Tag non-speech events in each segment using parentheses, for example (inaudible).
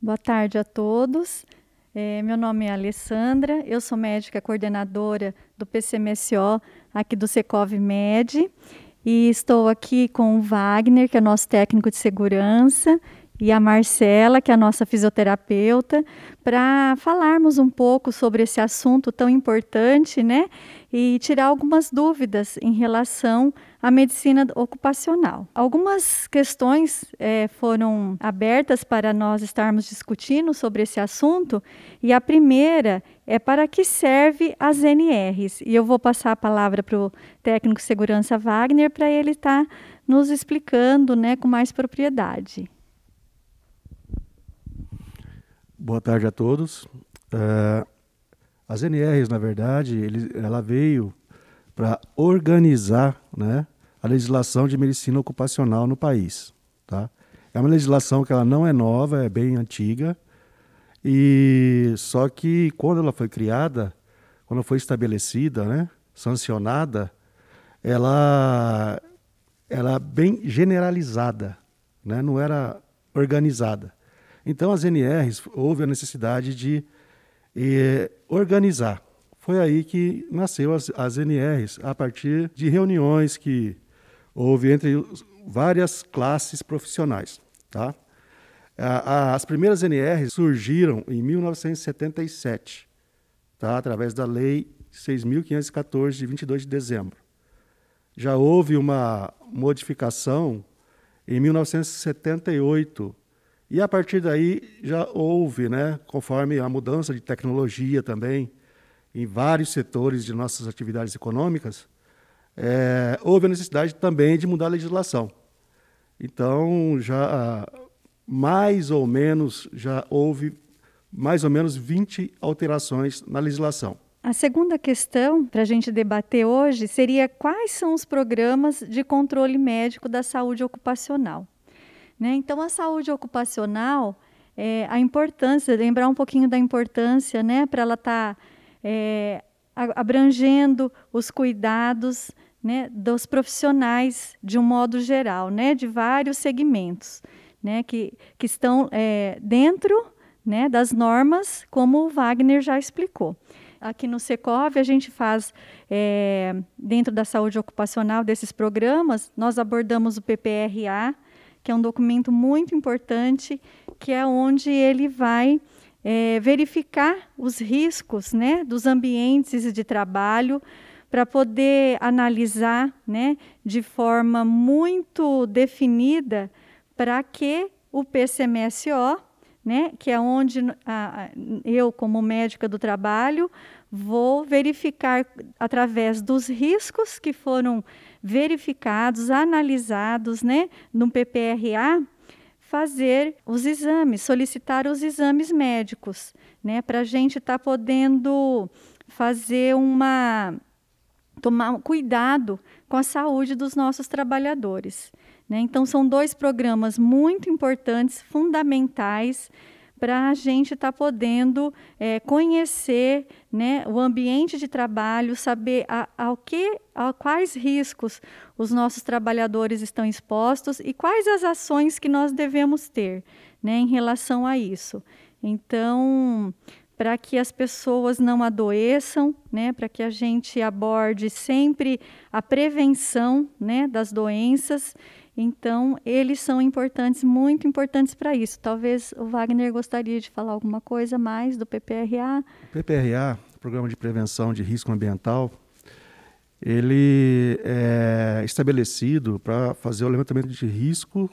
Boa tarde a todos. É, meu nome é Alessandra, eu sou médica coordenadora do PCMSO aqui do Secov Med e estou aqui com o Wagner, que é nosso técnico de segurança, e a Marcela, que é a nossa fisioterapeuta, para falarmos um pouco sobre esse assunto tão importante, né? E tirar algumas dúvidas em relação à medicina ocupacional. Algumas questões é, foram abertas para nós estarmos discutindo sobre esse assunto, e a primeira é para que serve as NRs. E eu vou passar a palavra para o técnico segurança Wagner para ele estar tá nos explicando né, com mais propriedade. Boa tarde a todos. Uh, as NRs, na verdade, ele, ela veio para organizar né, a legislação de medicina ocupacional no país. Tá? É uma legislação que ela não é nova, é bem antiga, e só que quando ela foi criada, quando foi estabelecida, né, sancionada, ela era bem generalizada, né, não era organizada. Então, as NRs, houve a necessidade de eh, organizar. Foi aí que nasceu as, as NRs, a partir de reuniões que houve entre várias classes profissionais. Tá? As primeiras NRs surgiram em 1977, tá? através da Lei 6.514, de 22 de dezembro. Já houve uma modificação em 1978, e a partir daí já houve, né, conforme a mudança de tecnologia também, em vários setores de nossas atividades econômicas, é, houve a necessidade também de mudar a legislação. Então, já mais ou menos, já houve mais ou menos 20 alterações na legislação. A segunda questão para a gente debater hoje seria quais são os programas de controle médico da saúde ocupacional. Né? Então, a saúde ocupacional, é, a importância, lembrar um pouquinho da importância né, para ela estar tá, é, abrangendo os cuidados né, dos profissionais de um modo geral, né, de vários segmentos, né, que, que estão é, dentro né, das normas, como o Wagner já explicou. Aqui no Secov, a gente faz, é, dentro da saúde ocupacional desses programas, nós abordamos o PPRA, que é um documento muito importante, que é onde ele vai é, verificar os riscos né, dos ambientes de trabalho para poder analisar né, de forma muito definida para que o PCMSO, né, que é onde a, eu, como médica do trabalho, vou verificar através dos riscos que foram verificados, analisados né, no PPRA, fazer os exames, solicitar os exames médicos, né, para a gente estar tá podendo fazer uma tomar cuidado com a saúde dos nossos trabalhadores. Né? Então, são dois programas muito importantes, fundamentais, para a gente estar tá podendo é, conhecer né, o ambiente de trabalho, saber a, que, a quais riscos os nossos trabalhadores estão expostos e quais as ações que nós devemos ter né, em relação a isso. Então, para que as pessoas não adoeçam, né, para que a gente aborde sempre a prevenção né, das doenças então, eles são importantes, muito importantes para isso. Talvez o Wagner gostaria de falar alguma coisa mais do PPRA. O PPRA, Programa de Prevenção de Risco Ambiental, ele é estabelecido para fazer o levantamento de risco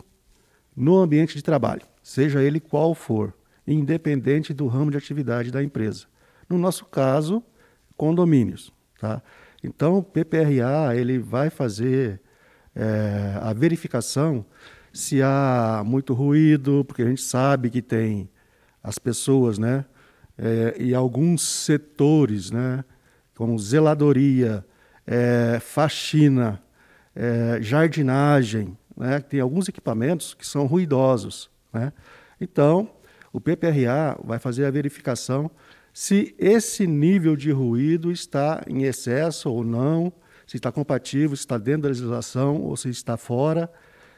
no ambiente de trabalho, seja ele qual for, independente do ramo de atividade da empresa. No nosso caso, condomínios. Tá? Então, o PPRA ele vai fazer é, a verificação se há muito ruído, porque a gente sabe que tem as pessoas, né? É, e alguns setores, né? Como zeladoria, é, faxina, é, jardinagem, né? Tem alguns equipamentos que são ruidosos, né? Então, o PPRA vai fazer a verificação se esse nível de ruído está em excesso ou não, se está compatível, se está dentro da legislação ou se está fora,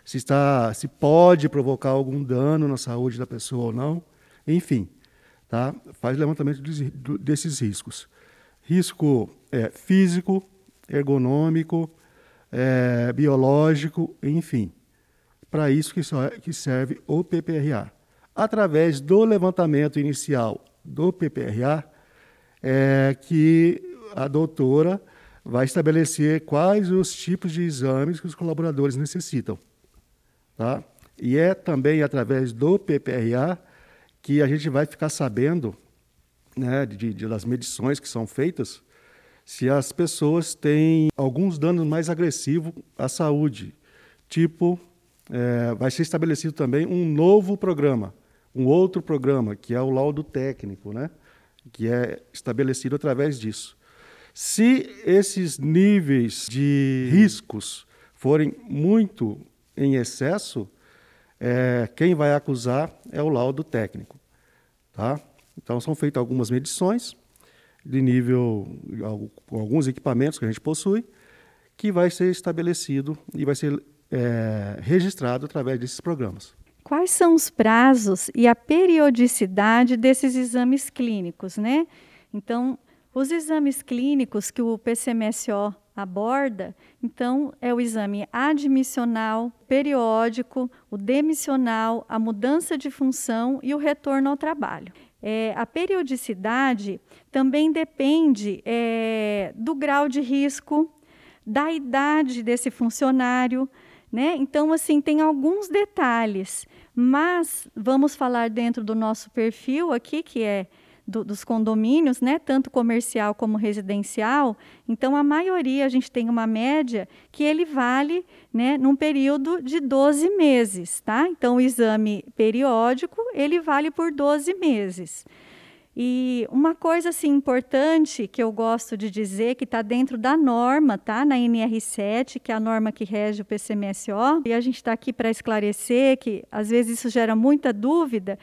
se está, se pode provocar algum dano na saúde da pessoa ou não. enfim, tá? faz levantamento desses riscos. Risco é, físico, ergonômico, é, biológico, enfim. Para isso que, só, é, que serve o PPRA. Através do levantamento inicial do PPRA, é que a doutora vai estabelecer quais os tipos de exames que os colaboradores necessitam. Tá? E é também através do PPRA que a gente vai ficar sabendo né, de, de, das medições que são feitas se as pessoas têm alguns danos mais agressivos à saúde. Tipo, é, vai ser estabelecido também um novo programa, um outro programa, que é o laudo técnico, né? que é estabelecido através disso. Se esses níveis de riscos forem muito em excesso, é, quem vai acusar é o laudo técnico. Tá? Então, são feitas algumas medições de nível, alguns equipamentos que a gente possui, que vai ser estabelecido e vai ser é, registrado através desses programas. Quais são os prazos e a periodicidade desses exames clínicos, né? Então, os exames clínicos que o PCMSO aborda, então, é o exame admissional, periódico, o demissional, a mudança de função e o retorno ao trabalho. É, a periodicidade também depende é, do grau de risco, da idade desse funcionário, né? Então, assim, tem alguns detalhes, mas vamos falar dentro do nosso perfil aqui, que é do, dos condomínios, né, tanto comercial como residencial, então a maioria, a gente tem uma média que ele vale né, num período de 12 meses. Tá? Então, o exame periódico, ele vale por 12 meses. E uma coisa assim importante que eu gosto de dizer que está dentro da norma, tá? Na NR7, que é a norma que rege o PCMSO, e a gente está aqui para esclarecer que às vezes isso gera muita dúvida,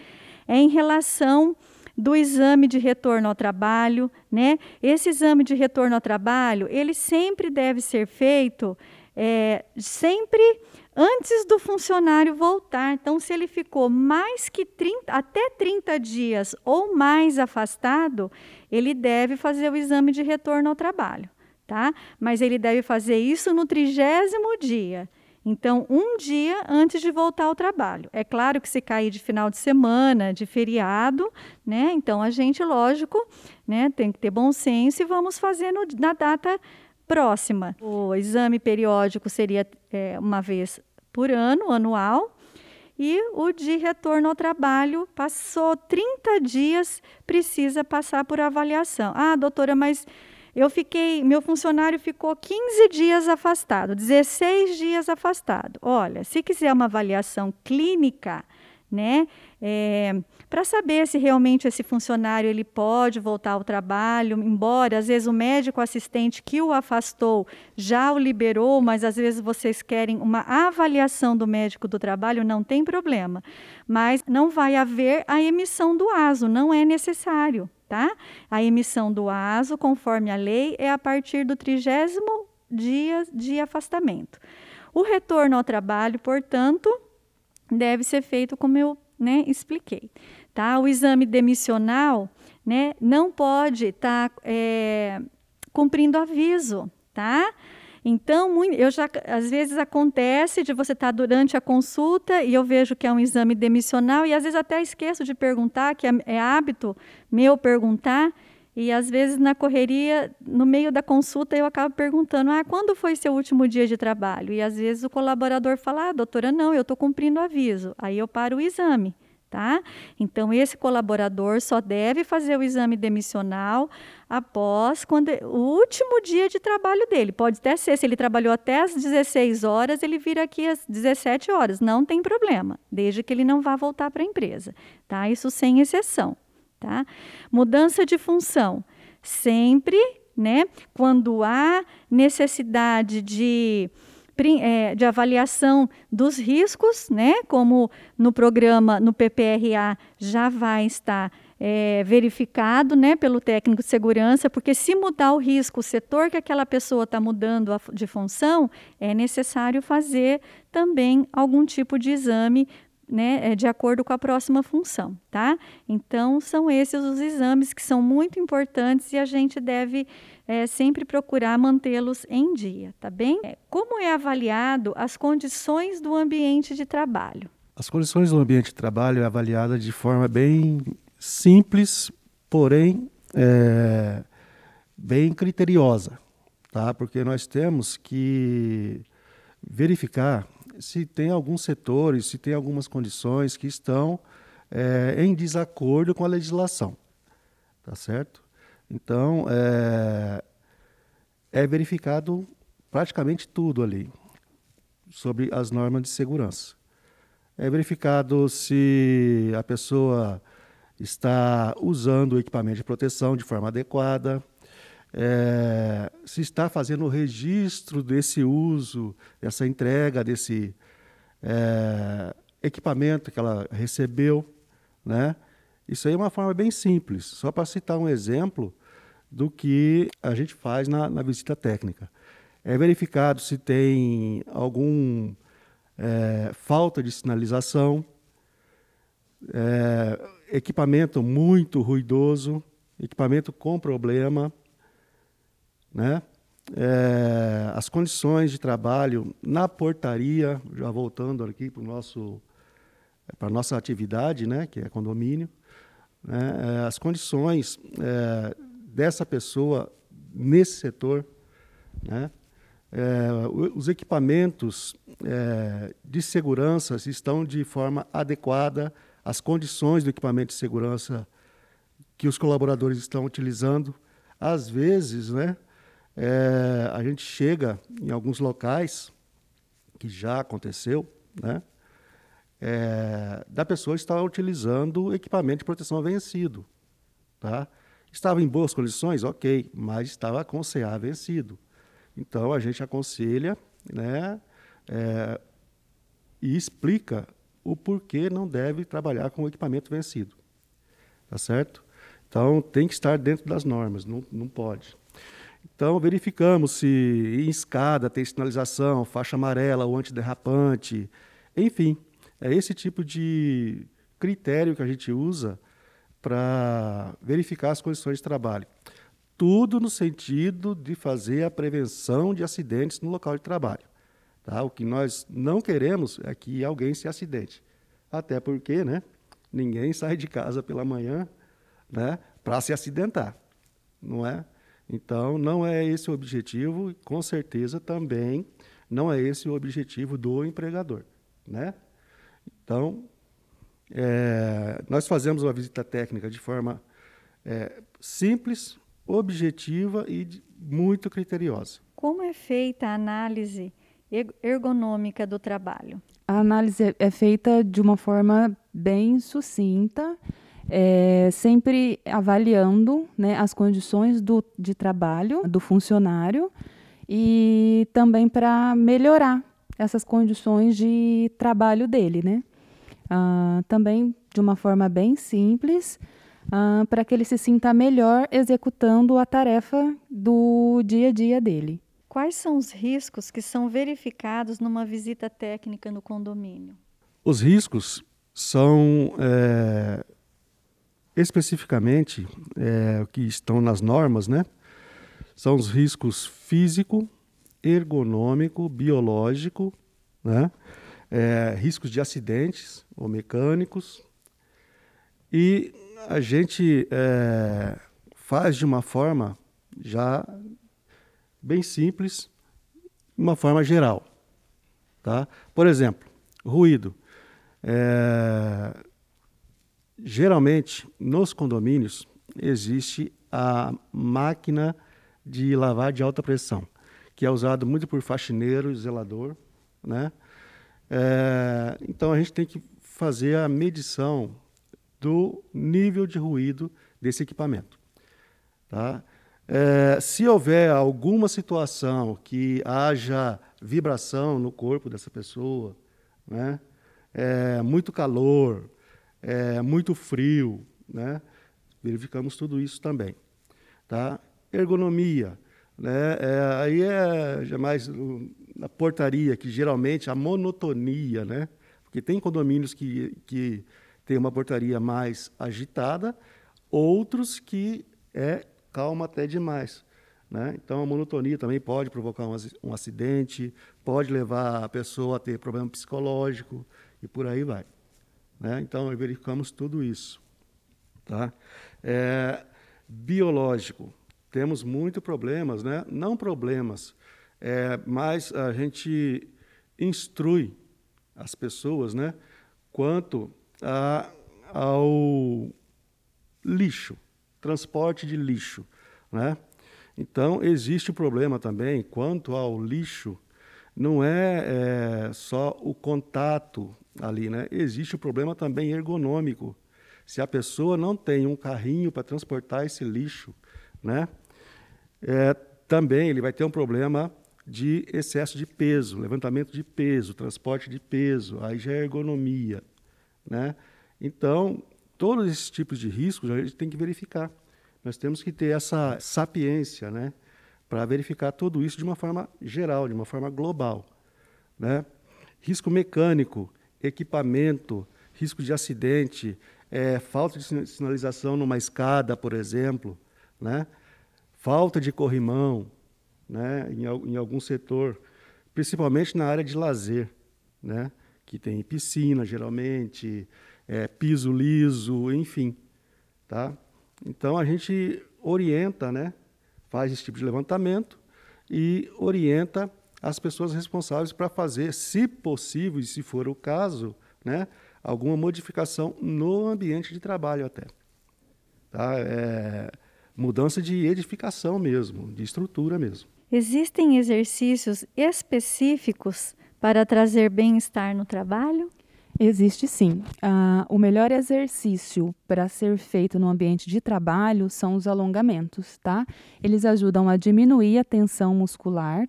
é em relação do exame de retorno ao trabalho, né? Esse exame de retorno ao trabalho, ele sempre deve ser feito é, sempre antes do funcionário voltar. Então, se ele ficou mais que 30, até 30 dias ou mais afastado, ele deve fazer o exame de retorno ao trabalho, tá? Mas ele deve fazer isso no trigésimo dia. Então, um dia antes de voltar ao trabalho. É claro que se cair de final de semana, de feriado, né? Então a gente, lógico, né, tem que ter bom senso e vamos fazer na data próxima. O exame periódico seria é, uma vez por ano, anual. E o de retorno ao trabalho passou 30 dias, precisa passar por avaliação. Ah, doutora, mas eu fiquei, meu funcionário ficou 15 dias afastado, 16 dias afastado. Olha, se quiser uma avaliação clínica, né, é, para saber se realmente esse funcionário ele pode voltar ao trabalho, embora às vezes o médico assistente que o afastou já o liberou, mas às vezes vocês querem uma avaliação do médico do trabalho, não tem problema. Mas não vai haver a emissão do ASO, não é necessário tá? A emissão do ASO, conforme a lei, é a partir do trigésimo dia de afastamento. O retorno ao trabalho, portanto, deve ser feito como eu né, expliquei. Tá? O exame demissional né, não pode estar tá, é, cumprindo aviso, tá? Então, eu já, às vezes acontece de você estar tá durante a consulta e eu vejo que é um exame demissional e às vezes até esqueço de perguntar, que é, é hábito meu perguntar. E às vezes na correria, no meio da consulta, eu acabo perguntando: ah, quando foi seu último dia de trabalho? E às vezes o colaborador fala: ah, doutora, não, eu estou cumprindo aviso. Aí eu paro o exame. Tá? Então, esse colaborador só deve fazer o exame demissional após quando, o último dia de trabalho dele. Pode até ser, se ele trabalhou até às 16 horas, ele vira aqui às 17 horas. Não tem problema, desde que ele não vá voltar para a empresa. Tá? Isso sem exceção. Tá? Mudança de função. Sempre, né, quando há necessidade de de avaliação dos riscos, né? Como no programa, no PPRA, já vai estar é, verificado né, pelo técnico de segurança, porque se mudar o risco, o setor que aquela pessoa está mudando de função, é necessário fazer também algum tipo de exame né, é, de acordo com a próxima função, tá? Então, são esses os exames que são muito importantes e a gente deve é, sempre procurar mantê-los em dia, tá bem? É, como é avaliado as condições do ambiente de trabalho? As condições do ambiente de trabalho é avaliada de forma bem simples, porém é, bem criteriosa, tá? Porque nós temos que verificar se tem alguns setores, se tem algumas condições que estão é, em desacordo com a legislação, tá certo? Então é, é verificado praticamente tudo ali sobre as normas de segurança. É verificado se a pessoa está usando o equipamento de proteção de forma adequada, é, se está fazendo o registro desse uso, dessa entrega desse é, equipamento que ela recebeu, né? Isso aí é uma forma bem simples, só para citar um exemplo do que a gente faz na, na visita técnica. É verificado se tem algum é, falta de sinalização, é, equipamento muito ruidoso, equipamento com problema, né? É, as condições de trabalho na portaria, já voltando aqui para nosso para nossa atividade, né, que é condomínio, né, é, as condições é, dessa pessoa nesse setor, né, é, os equipamentos é, de segurança estão de forma adequada às condições do equipamento de segurança que os colaboradores estão utilizando. Às vezes, né, é, a gente chega em alguns locais, que já aconteceu, né, é, da pessoa estar utilizando equipamento de proteção vencido. Tá? Estava em boas condições? Ok, mas estava com CA vencido. Então a gente aconselha né, é, e explica o porquê não deve trabalhar com equipamento vencido. Tá certo? Então tem que estar dentro das normas, não, não pode. Então, verificamos se em escada tem sinalização, faixa amarela ou antiderrapante, enfim, é esse tipo de critério que a gente usa para verificar as condições de trabalho. Tudo no sentido de fazer a prevenção de acidentes no local de trabalho. Tá? O que nós não queremos é que alguém se acidente. Até porque né, ninguém (laughs) sai de casa pela manhã né, para se acidentar. Não é? Então, não é esse o objetivo, e com certeza também não é esse o objetivo do empregador. Né? Então, é, nós fazemos uma visita técnica de forma é, simples, objetiva e muito criteriosa. Como é feita a análise ergonômica do trabalho? A análise é feita de uma forma bem sucinta é, sempre avaliando né, as condições do, de trabalho do funcionário e também para melhorar essas condições de trabalho dele, né? Ah, também de uma forma bem simples, ah, para que ele se sinta melhor executando a tarefa do dia a dia dele. Quais são os riscos que são verificados numa visita técnica no condomínio? Os riscos são é, especificamente é, que estão nas normas, né? São os riscos físico, ergonômico, biológico, né? É, riscos de acidentes ou mecânicos. E a gente é, faz de uma forma já bem simples, uma forma geral. Tá? Por exemplo, ruído. É, Geralmente, nos condomínios, existe a máquina de lavar de alta pressão, que é usado muito por faxineiro e zelador. Né? É, então, a gente tem que fazer a medição do nível de ruído desse equipamento. Tá? É, se houver alguma situação que haja vibração no corpo dessa pessoa, né? É, muito calor, é, muito frio, né? Verificamos tudo isso também, tá? Ergonomia, né? É, aí é jamais na portaria que geralmente a monotonia, né? Porque tem condomínios que, que tem uma portaria mais agitada, outros que é calma até demais. Né? Então, a monotonia também pode provocar um, um acidente, pode levar a pessoa a ter problema psicológico e por aí vai. Né? Então, verificamos tudo isso. Tá? É, biológico, temos muitos problemas, né? não problemas, é, mas a gente instrui as pessoas né? quanto a, ao lixo, transporte de lixo. Né? Então, existe o problema também quanto ao lixo, não é, é, só o contato ali, né? existe o problema também ergonômico. Se a pessoa não tem um carrinho para transportar esse lixo, né? É, também ele vai ter um problema de excesso de peso, levantamento de peso, transporte de peso, aí já é ergonomia. Né? Então, todos esses tipos de riscos a gente tem que verificar. Nós temos que ter essa sapiência, né, para verificar tudo isso de uma forma geral, de uma forma global, né? Risco mecânico, equipamento, risco de acidente, é, falta de sinalização numa escada, por exemplo, né? Falta de corrimão, né, em, em algum setor, principalmente na área de lazer, né? Que tem piscina, geralmente, é, piso liso, enfim, tá? Então a gente orienta, né? Faz esse tipo de levantamento e orienta as pessoas responsáveis para fazer, se possível e se for o caso, né, alguma modificação no ambiente de trabalho até. Tá? É, mudança de edificação mesmo, de estrutura mesmo. Existem exercícios específicos para trazer bem-estar no trabalho? Existe sim. Uh, o melhor exercício para ser feito no ambiente de trabalho são os alongamentos, tá? Eles ajudam a diminuir a tensão muscular,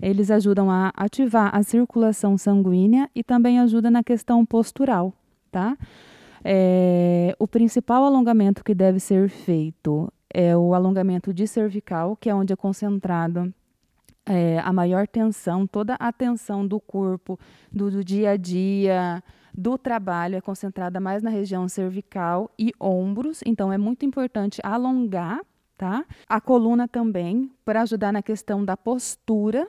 eles ajudam a ativar a circulação sanguínea e também ajudam na questão postural, tá? É, o principal alongamento que deve ser feito é o alongamento de cervical, que é onde é concentrado é, a maior tensão, toda a tensão do corpo, do, do dia a dia, do trabalho é concentrada mais na região cervical e ombros, então é muito importante alongar, tá? A coluna também, para ajudar na questão da postura.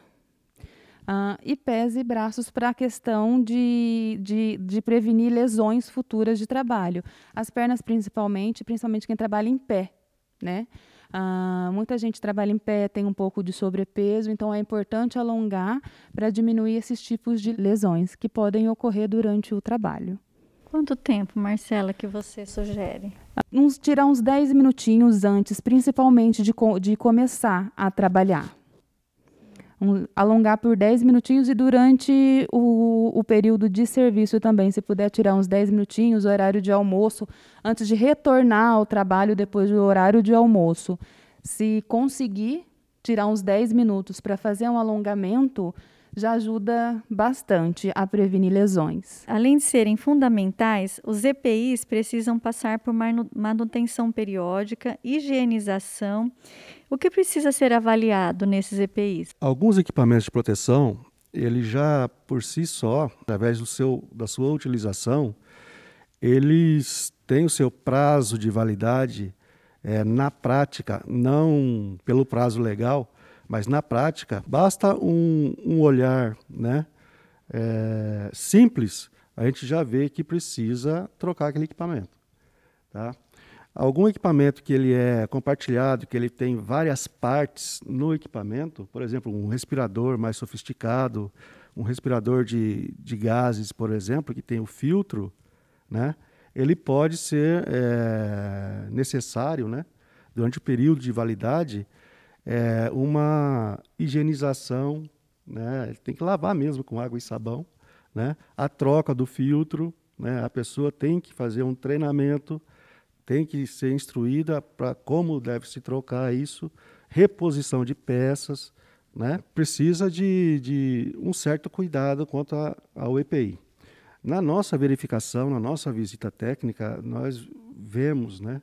Uh, e pés e braços para a questão de, de, de prevenir lesões futuras de trabalho. As pernas, principalmente, principalmente quem trabalha em pé, né? Ah, muita gente trabalha em pé, tem um pouco de sobrepeso, então é importante alongar para diminuir esses tipos de lesões que podem ocorrer durante o trabalho. Quanto tempo, Marcela, que você sugere? Uns, tirar uns 10 minutinhos antes, principalmente de, de começar a trabalhar. Um, alongar por 10 minutinhos e durante o, o, período de serviço também, se puder tirar uns 10 minutinhos, horário de almoço, antes de retornar ao trabalho depois do horário de almoço. Se conseguir tirar uns 10 minutos para fazer um alongamento, já ajuda bastante a prevenir lesões. Além de serem fundamentais, os EPIs precisam passar por manutenção periódica, higienização. O que precisa ser avaliado nesses EPIs? Alguns equipamentos de proteção, ele já por si só, através do seu, da sua utilização, eles têm o seu prazo de validade é, na prática, não pelo prazo legal, mas na prática, basta um, um olhar né, é, simples, a gente já vê que precisa trocar aquele equipamento. Tá? Algum equipamento que ele é compartilhado, que ele tem várias partes no equipamento, por exemplo, um respirador mais sofisticado, um respirador de, de gases, por exemplo, que tem o filtro, né? ele pode ser é, necessário, né? durante o período de validade, é, uma higienização, né? tem que lavar mesmo com água e sabão, né? a troca do filtro, né? a pessoa tem que fazer um treinamento, tem que ser instruída para como deve se trocar isso, reposição de peças, né? precisa de, de um certo cuidado quanto ao EPI. Na nossa verificação, na nossa visita técnica, nós vemos né,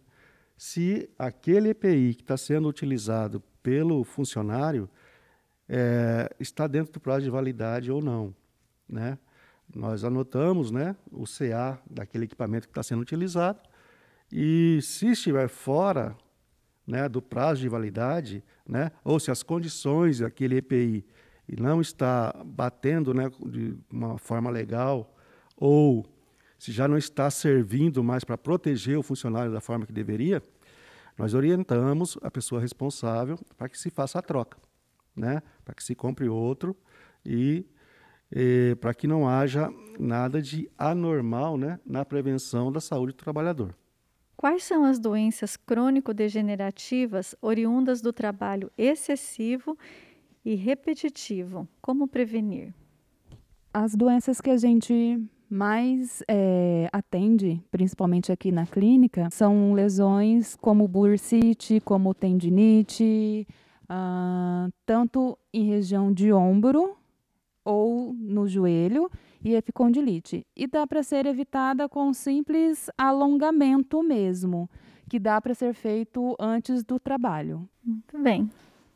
se aquele EPI que está sendo utilizado pelo funcionário é, está dentro do prazo de validade ou não. Né? nós anotamos né, o CA daquele equipamento que está sendo utilizado e se estiver fora né, do prazo de validade, né, ou se as condições daquele EPI não está batendo né, de uma forma legal, ou se já não está servindo mais para proteger o funcionário da forma que deveria, nós orientamos a pessoa responsável para que se faça a troca, né, para que se compre outro e eh, para que não haja nada de anormal né, na prevenção da saúde do trabalhador. Quais são as doenças crônico-degenerativas oriundas do trabalho excessivo e repetitivo? Como prevenir? As doenças que a gente mais é, atende, principalmente aqui na clínica, são lesões como bursite, como tendinite, ah, tanto em região de ombro ou no joelho e epicondilite. E dá para ser evitada com um simples alongamento mesmo, que dá para ser feito antes do trabalho. Muito bem.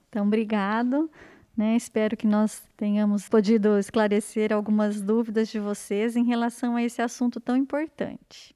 Então, obrigado. Né? Espero que nós tenhamos podido esclarecer algumas dúvidas de vocês em relação a esse assunto tão importante.